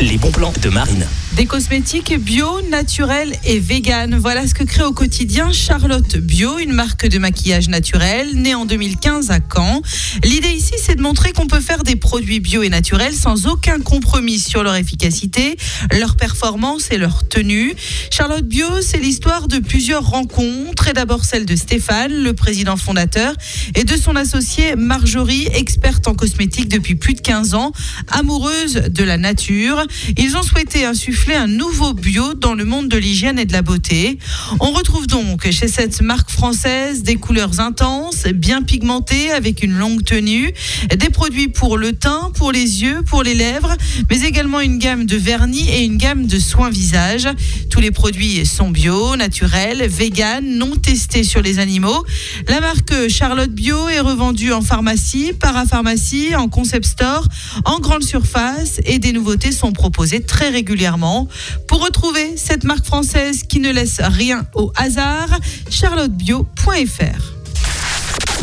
les bons plans de Marine. Des cosmétiques bio, naturels et vegan. Voilà ce que crée au quotidien Charlotte Bio, une marque de maquillage naturel née en 2015 à Caen. De montrer qu'on peut faire des produits bio et naturels sans aucun compromis sur leur efficacité, leur performance et leur tenue. Charlotte Bio, c'est l'histoire de plusieurs rencontres et d'abord celle de Stéphane, le président fondateur, et de son associée Marjorie, experte en cosmétique depuis plus de 15 ans, amoureuse de la nature. Ils ont souhaité insuffler un nouveau bio dans le monde de l'hygiène et de la beauté. On retrouve donc chez cette marque française des couleurs intenses, bien pigmentées avec une longue tenue, des produits pour le teint, pour les yeux, pour les lèvres, mais également une gamme de vernis et une gamme de soins visage. Tous les produits sont bio, naturels, vegan, non testés sur les animaux. La marque Charlotte Bio est revendue en pharmacie, parapharmacie, en concept store, en grande surface et des nouveautés sont proposées très régulièrement. Pour retrouver cette marque française qui ne laisse rien au hasard, charlottebio.fr.